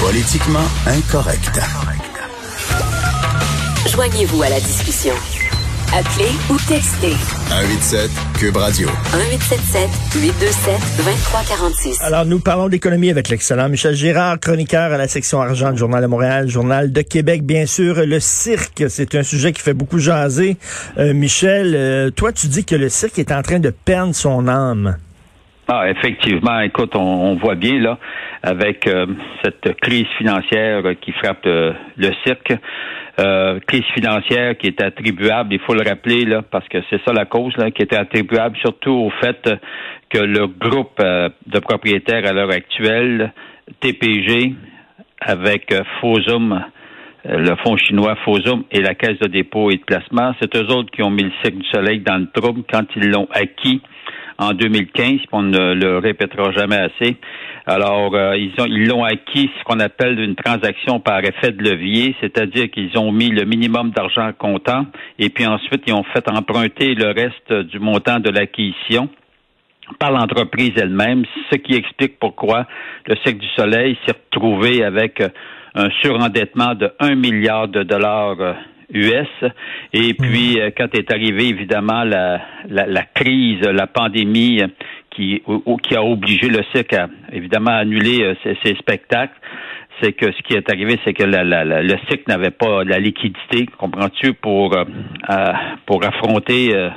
Politiquement incorrect. Joignez-vous à la discussion. Appelez ou textez. 187 Cube Radio. 1877 827 2346. Alors, nous parlons d'économie avec l'excellent Michel Girard, chroniqueur à la section argent du Journal de Montréal, Journal de Québec. Bien sûr, le cirque, c'est un sujet qui fait beaucoup jaser. Euh, Michel, euh, toi, tu dis que le cirque est en train de perdre son âme. Ah, effectivement. Écoute, on, voit bien là, avec euh, cette crise financière qui frappe le cirque, euh, crise financière qui est attribuable, il faut le rappeler, là, parce que c'est ça la cause, qui était attribuable surtout au fait que le groupe euh, de propriétaires à l'heure actuelle, TPG, avec euh, Fosum, euh, le fonds chinois Fosum et la Caisse de dépôt et de placement, c'est eux autres qui ont mis le cycle du soleil dans le trouble quand ils l'ont acquis en 2015, puis on ne le répétera jamais assez. Alors, euh, ils ont ils l'ont acquis ce qu'on appelle une transaction par effet de levier, c'est-à-dire qu'ils ont mis le minimum d'argent comptant et puis ensuite ils ont fait emprunter le reste du montant de l'acquisition par l'entreprise elle-même, ce qui explique pourquoi le Cercle du Soleil s'est retrouvé avec un surendettement de 1 milliard de dollars US. Euh, et puis, mmh. euh, quand est arrivée évidemment la, la crise, la pandémie qui, qui a obligé le cirque à évidemment annuler euh, ses, spectacles, c'est que ce qui est arrivé, c'est que le cirque n'avait pas la liquidité, comprends-tu, pour euh, pour affronter euh,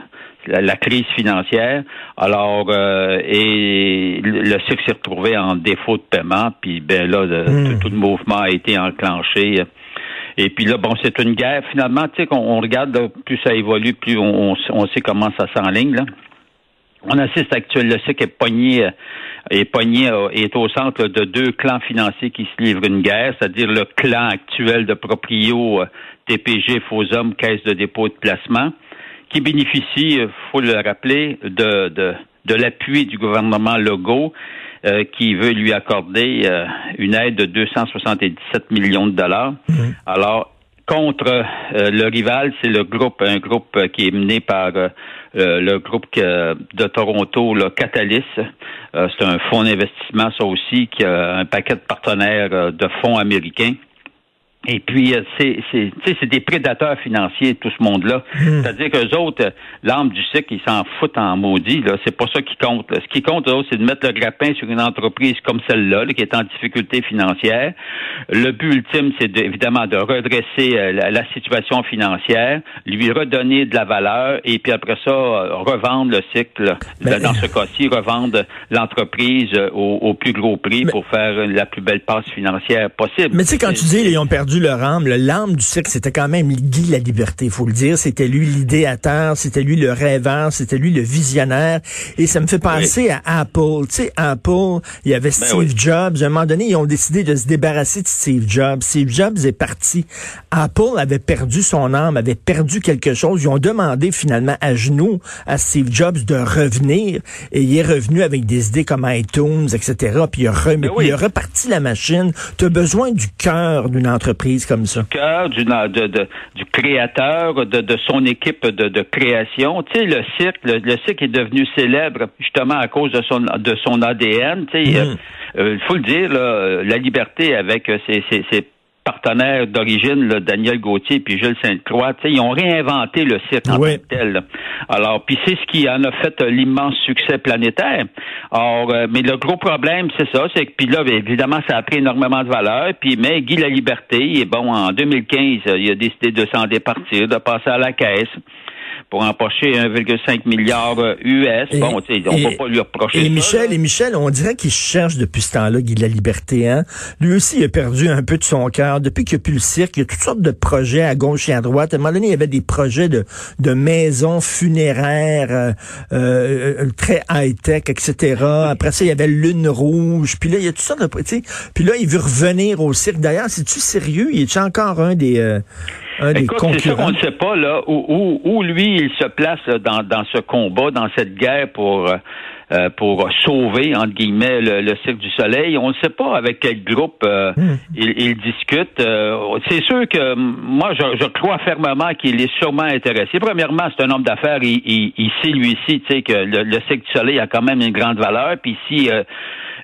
la, crise financière. Alors, et le cirque s'est retrouvé en défaut de paiement, puis ben là, hmm. tout, le mouvement a été enclenché. Et puis là, bon, c'est une guerre. Finalement, tu sais, qu'on regarde, plus ça évolue, plus on, on sait comment ça s'enligne, là. On assiste actuellement, le SIC est pogné, euh, est pogné, euh, est au centre de deux clans financiers qui se livrent une guerre, c'est-à-dire le clan actuel de Proprio, euh, TPG, Fosum, Caisse de dépôt de placement, qui bénéficie, faut le rappeler, de, de, de l'appui du gouvernement Legault, qui veut lui accorder une aide de 277 millions de dollars. Mmh. Alors, contre le rival, c'est le groupe, un groupe qui est mené par euh, le groupe de Toronto, le Catalyst. Euh, c'est un fonds d'investissement, ça aussi, qui a un paquet de partenaires euh, de fonds américains. Et puis, euh, c'est, c'est, c'est des prédateurs financiers, tout ce monde-là. Hmm. C'est-à-dire qu'eux autres, euh, l'arme du cycle, ils s'en foutent en maudit. Là. C'est pas ça qui compte. Ce qui compte, eux, c'est de mettre le grappin sur une entreprise comme celle-là, qui est en difficulté financière. Le but ultime, c'est évidemment de redresser euh, la, situation financière, lui redonner de la valeur, et puis après ça, revendre le cycle. Ben, dans ce cas-ci, revendre l'entreprise au, plus gros prix pour faire la plus belle passe financière possible. Mais tu sais, quand tu dis, ils ont perdu le leur âme. L'âme du cirque, c'était quand même Guy la liberté, il faut le dire. C'était lui l'idéateur, c'était lui le rêveur, c'était lui le visionnaire. Et ça me fait penser à Apple. Tu sais, Apple, il y avait ben Steve Jobs. À un moment donné, ils ont décidé de se débarrasser de Steve Jobs. Steve Jobs est parti. Apple avait perdu son âme, avait perdu quelque chose. Ils ont demandé finalement à genoux à Steve Jobs de revenir. Et il est revenu avec des idées comme iTunes, etc. Puis il a, ben il a reparti la machine. Tu as besoin du cœur d'une entreprise comme ça? Cœur du, du créateur, de, son équipe de, création. Tu sais, le cirque, le, cirque est devenu célèbre justement à cause de son, de son ADN. Tu sais, mm. euh, euh, il faut le dire, la liberté avec ses, ses partenaires d'origine, Daniel Gauthier puis Jules Sainte-Croix, ils ont réinventé le site en tant que tel. Alors, puis c'est ce qui en a fait l'immense succès planétaire. Or, euh, mais le gros problème, c'est ça, c'est que puis là, évidemment, ça a pris énormément de valeur. Puis, mais Guy La Liberté, est bon, en 2015, il a décidé de s'en départir, de passer à la caisse pour empocher 1,5 milliard US. Euh, bon, tu sais, on ne peut pas lui reprocher et Michel, Et Michel, on dirait qu'il cherche depuis ce temps-là, Guy de la Liberté. Hein? Lui aussi, il a perdu un peu de son cœur. Depuis qu'il n'y a plus le cirque, il y a toutes sortes de projets à gauche et à droite. À un moment donné, il y avait des projets de, de maisons funéraires euh, euh, très high-tech, etc. Après ça, il y avait Lune Rouge. Puis là, il y a toutes sortes de... Puis là, il veut revenir au cirque. D'ailleurs, c'est-tu sérieux? Il est encore un des... Écoute, c'est ça qu'on ne sait pas, là, où, où, lui, il se place dans, dans ce combat, dans cette guerre pour... Euh, pour sauver entre guillemets le, le, Cirque du Soleil. On ne sait pas avec quel groupe euh, hmm. il, il, discute. Euh, c'est sûr que moi, je, je crois fermement qu'il est sûrement intéressé. Premièrement, c'est un homme d'affaires. Il, il, il, sait lui aussi, tu sais, que le, le, Cirque du Soleil a quand même une grande valeur. Puis si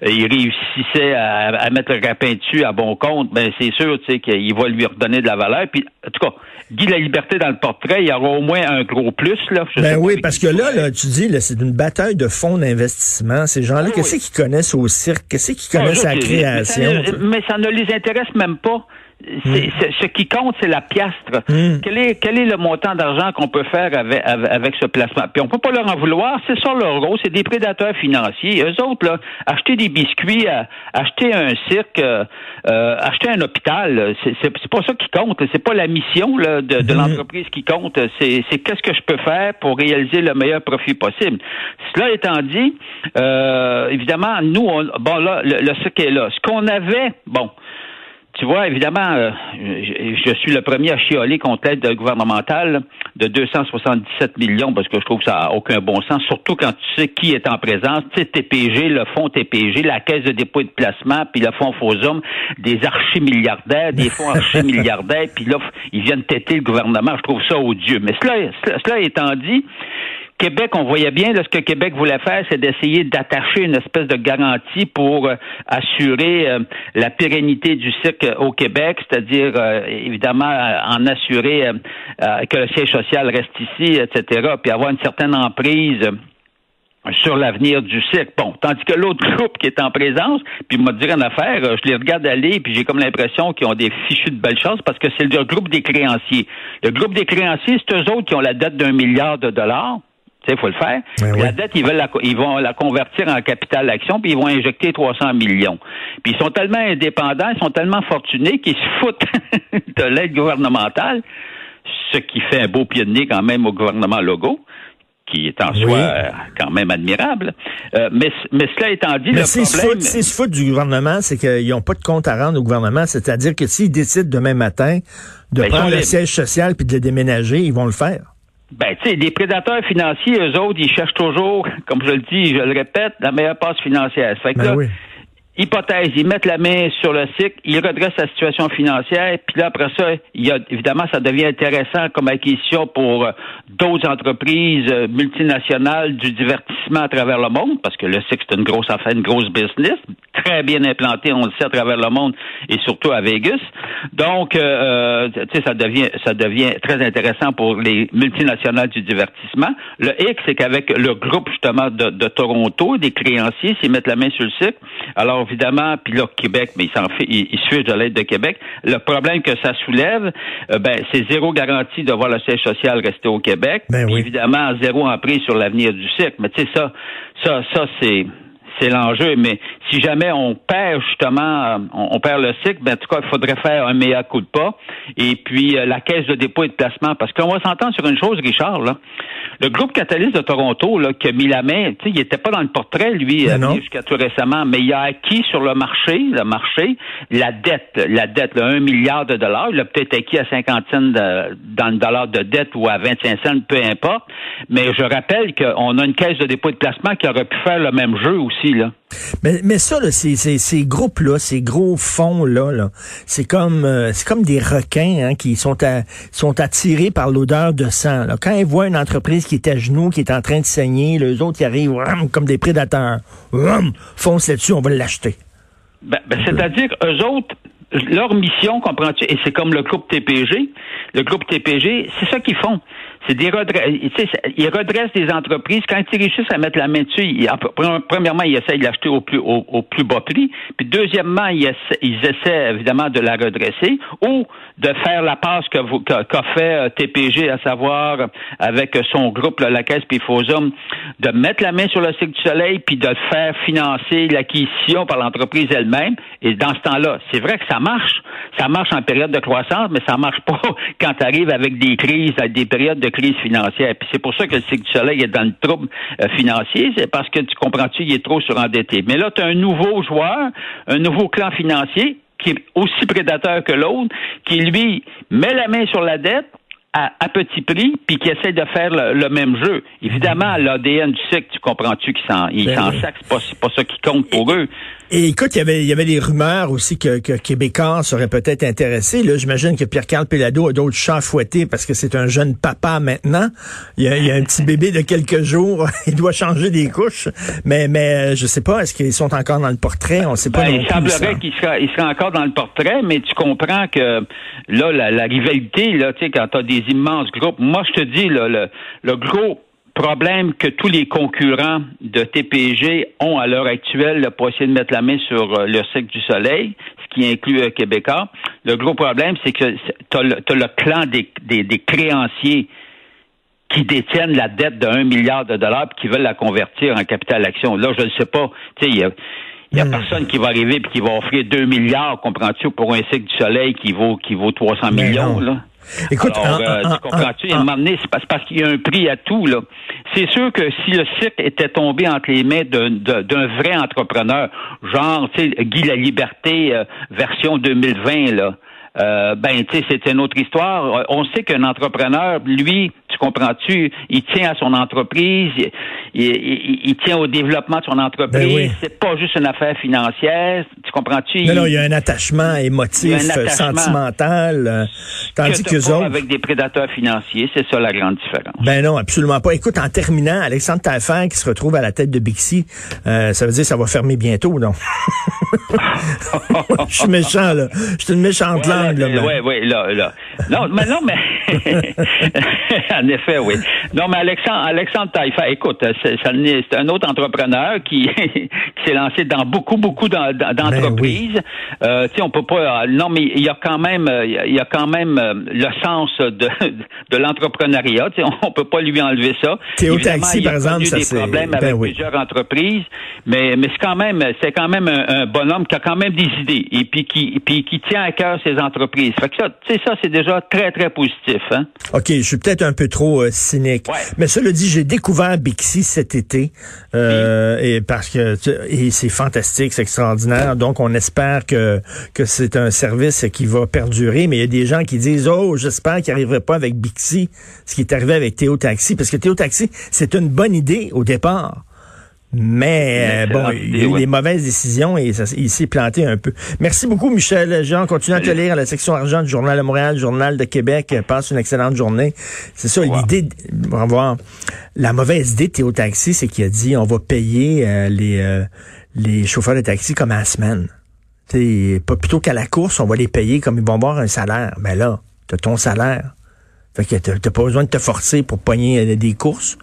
il réussissait à, mettre le rapin dessus à bon compte, ben c'est sûr qu'il va lui redonner de la valeur. Puis, en tout cas, Guy La Liberté dans le portrait, il y aura au moins un gros plus. Là. ben oui, parce que là, là, tu dis, c'est une bataille de fonds d'investissement. Ces gens-là, qu'est-ce qu'ils connaissent au cirque? Qu'est-ce qu'ils connaissent à la création? mais ça ne les intéresse même pas. Ce qui compte, c'est la piastre. Hmm. Quel, est, quel est le montant d'argent qu'on peut faire avec, avec, ce placement? Puis on peut pas leur en vouloir, c'est ça leur rôle, c'est des prédateurs financiers. Eux autres, là, acheter des biscuits, acheter un cirque, euh, euh, acheter un hôpital, c'est pas ça qui compte. C'est pas la mission là, de, de hmm. l'entreprise qui compte. C'est qu'est-ce que je peux faire pour réaliser le meilleur profit possible. Cela étant dit, euh, évidemment, nous, on, bon là, le, le cirque est là. Ce qu'on avait, bon, tu vois, évidemment, euh, je, suis le premier à chioler contre l'aide gouvernementale de 277 millions parce que je trouve que ça n'a aucun bon sens, surtout quand tu sais qui est en présence. Tu sais, TPG, le fonds TPG, la caisse de dépôt et de placement, puis le fonds Fosum, des archi-milliardaires, des fonds archi-milliardaires, puis là, ils viennent têter le gouvernement. Je trouve ça odieux. Mais cela, cela étant dit, Québec, on voyait bien ce que Québec voulait faire, c'est d'essayer d'attacher une espèce de garantie pour euh, assurer euh, la pérennité du cirque au Québec, c'est-à-dire euh, évidemment en assurer que le siège social reste ici, etc., puis avoir une certaine emprise sur l'avenir du cirque. Bon, tandis que l'autre groupe qui est en présence, puis m'a dit en affaire, je les regarde aller, puis j'ai comme l'impression qu'ils ont des fichus de belles choses parce que c'est le groupe des créanciers. Le groupe des créanciers, c'est eux autres qui ont la dette d'un milliard de dollars. Il faut le faire. Ben la dette, ils, veulent la, ils vont la convertir en capital d'action, puis ils vont injecter 300 millions. Puis ils sont tellement indépendants, ils sont tellement fortunés qu'ils se foutent de l'aide gouvernementale, ce qui fait un beau pied de nez quand même au gouvernement Logo qui est en soi euh, quand même admirable. Euh, mais, mais cela étant dit, mais le problème... C'est se foutent du gouvernement, c'est qu'ils n'ont pas de compte à rendre au gouvernement. C'est-à-dire que s'ils décident demain matin de ben, prendre le siège social puis de le déménager, ils vont le faire. Ben, tu sais, des prédateurs financiers, eux autres, ils cherchent toujours, comme je le dis, je le répète, la meilleure passe financière. fait que ben oui hypothèse, ils mettent la main sur le cycle, ils redressent la situation financière, puis là, après ça, il y a, évidemment, ça devient intéressant comme acquisition pour euh, d'autres entreprises euh, multinationales du divertissement à travers le monde, parce que le cycle, c'est une grosse affaire, une grosse business, très bien implanté, on le sait, à travers le monde et surtout à Vegas. Donc, euh, tu sais, ça devient, ça devient très intéressant pour les multinationales du divertissement. Le X, c'est qu'avec le groupe, justement, de, de Toronto, des créanciers, s'ils mettent la main sur le cycle, alors évidemment, puis là, Québec, mais il s'en fait, il, il de l'aide de Québec. Le problème que ça soulève, euh, ben, c'est zéro garantie de voir le siège social rester au Québec. Ben Évidemment, zéro emprise sur l'avenir du cycle. Mais tu sais, ça, ça, ça, c'est c'est l'enjeu. Mais si jamais on perd justement, on, perd le cycle, ben, en tout cas, il faudrait faire un meilleur coup de pas. Et puis, euh, la caisse de dépôt et de placement. Parce qu'on va s'entendre sur une chose, Richard, là. Le groupe Catalyst de Toronto, là, qui a mis la main, tu sais, il était pas dans le portrait, lui, euh, jusqu'à tout récemment, mais il a acquis sur le marché, le marché, la dette, la dette, là, un milliard de dollars. Il a peut-être acquis à 50 cents dans le dollar de dette ou à 25 cents, peu importe. Mais je rappelle qu'on a une caisse de dépôt et de placement qui aurait pu faire le même jeu aussi, là. Mais, mais ça, là, ces, ces, groupes-là, ces gros fonds-là, -là, c'est comme euh, c'est comme des requins hein, qui sont, à, sont attirés par l'odeur de sang. Là. Quand ils voient une entreprise qui est à genoux, qui est en train de saigner, les autres qui arrivent comme des prédateurs, foncent là-dessus, on va l'acheter. Ben, ben, C'est-à-dire, eux autres, leur mission, comprends-tu, et c'est comme le groupe TPG, le groupe TPG, c'est ça qu'ils font. C'est des ils redressent des entreprises. Quand ils réussissent à mettre la main dessus, premièrement, ils essayent de l'acheter au plus, au, plus bas prix. Puis deuxièmement, ils essaient, évidemment de la redresser ou de faire la passe qu'a fait euh, TPG, à savoir avec son groupe, la Caisse Pifosum, de mettre la main sur le cycle du soleil puis de faire financer l'acquisition par l'entreprise elle-même. Et dans ce temps-là, c'est vrai que ça marche. Ça marche en période de croissance, mais ça marche pas quand tu arrives avec des crises, des périodes de financière. C'est pour ça que le cycle du soleil est dans le trouble euh, financier, c'est parce que tu comprends-tu, il est trop surendetté. Mais là, tu as un nouveau joueur, un nouveau clan financier qui est aussi prédateur que l'autre, qui lui met la main sur la dette, à, petit prix, puis qui essaient de faire le, même jeu. Évidemment, l'ADN du cycle, tu comprends-tu qu'ils s'en ils ben c'est pas, pas ça qui compte pour eux. Et écoute, il y avait, il y avait des rumeurs aussi que, que Québécois serait peut-être intéressé. Là, j'imagine que Pierre-Carl Pelado a d'autres chats fouettés parce que c'est un jeune papa maintenant. Il y, a, il y a un petit bébé de quelques jours. il doit changer des couches. Mais, mais je sais pas, est-ce qu'ils sont encore dans le portrait? On sait pas. Ben, il semblerait qu'il sera, il sera encore dans le portrait, mais tu comprends que là, la, la rivalité, là, tu sais, quand tu as des immenses groupes, moi je te dis, là, le, le gros problème que tous les concurrents de TPG ont à l'heure actuelle pour essayer de mettre la main sur euh, le cycle du soleil, ce qui inclut euh, Québécois. Le gros problème, c'est que tu as, le clan des, des, créanciers qui détiennent la dette de 1 milliard de dollars et qui veulent la convertir en capital action. Là, je ne sais pas. Il y a, y a hmm. personne qui va arriver et qui va offrir 2 milliards, comprends-tu, pour un cycle du soleil qui vaut qui vaut 300 millions. Là. Écoute, Alors, euh, tu comprends-tu? À un moment donné, c'est parce, qu'il y a un prix à tout, là. C'est sûr que si le site était tombé entre les mains d'un vrai entrepreneur, genre, tu sais, Guy la Liberté, euh, version 2020, là, euh, ben, tu sais, c'est une autre histoire. On sait qu'un entrepreneur, lui, tu comprends-tu, il tient à son entreprise, il, tient au développement de son entreprise. Ben c'est pas juste une affaire financière, tu comprends-tu? Non, non, il y a un attachement émotif, sentimental. Euh, tandis que, autres... avec des prédateurs financiers, c'est ça la grande différence. Ben non, absolument pas. Écoute, en terminant, Alexandre Taillefer qui se retrouve à la tête de Bixi, euh, ça veut dire que ça va fermer bientôt, non? Je suis méchant, là. Je suis une méchante langue, là. Oui, oui, là, là. Non, mais non, mais... en effet, oui. Non, mais Alexandre, Alexandre Taillefer, écoute, c'est un autre entrepreneur qui, qui s'est lancé dans beaucoup, beaucoup d'entreprises. Ben euh, tu sais, on peut pas... Non, mais il y a quand même, il y a quand même euh, le sens de, de l'entrepreneuriat. On peut pas lui enlever ça. Théo Taxi, par exemple, ça des problèmes ben avec plusieurs entreprises, mais, mais c'est quand même, c'est quand même un, bonhomme qui a quand même des idées et puis qui, puis qui tient à cœur ses entreprises. Fait que ça, tu sais, ça, c'est déjà très, très positif, hein. OK, je suis peut-être un peu trop euh, cynique. Mais cela dit, j'ai découvert Bixi cet été euh, et parce que et c'est fantastique, c'est extraordinaire. Donc on espère que que c'est un service qui va perdurer. Mais il y a des gens qui disent oh j'espère qu'il n'arriverait pas avec Bixi ce qui est arrivé avec Théo Taxi parce que Théo Taxi c'est une bonne idée au départ. Mais, euh, bon, il y a eu des mauvaises décisions et ça, il s'est planté un peu. Merci beaucoup, Michel. Jean, continue à te lire à la section argent du Journal de Montréal, Journal de Québec. Passe une excellente journée. C'est ça, l'idée, on va voir. La mauvaise idée de Théo Taxi, c'est qu'il a dit on va payer euh, les, euh, les chauffeurs de taxi comme à la semaine. T'sais, pas plutôt qu'à la course, on va les payer comme ils vont avoir un salaire. Mais ben là, t'as ton salaire. Fait que t'as pas besoin de te forcer pour pogner des courses.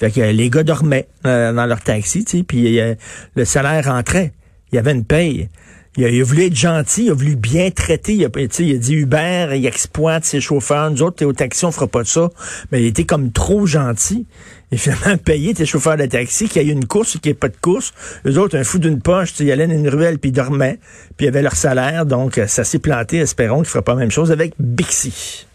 Fait que les gars dormaient euh, dans leur taxi, tu sais, puis euh, le salaire rentrait. Il y avait une paye. Il a, voulu être gentil, il a voulu bien traiter. Il a, il a dit Uber, il exploite ses chauffeurs. Nous autres, au taxi, on fera pas ça. Mais il était comme trop gentil. Et finalement, payer tes chauffeurs de taxi, qu'il y ait une course ou qu'il n'y ait pas de course. Les autres, un fou d'une poche, ils allaient dans une ruelle, puis ils dormaient. Puis ils avaient leur salaire. Donc, ça s'est planté. Espérons qu'il ne fera pas la même chose avec Bixi.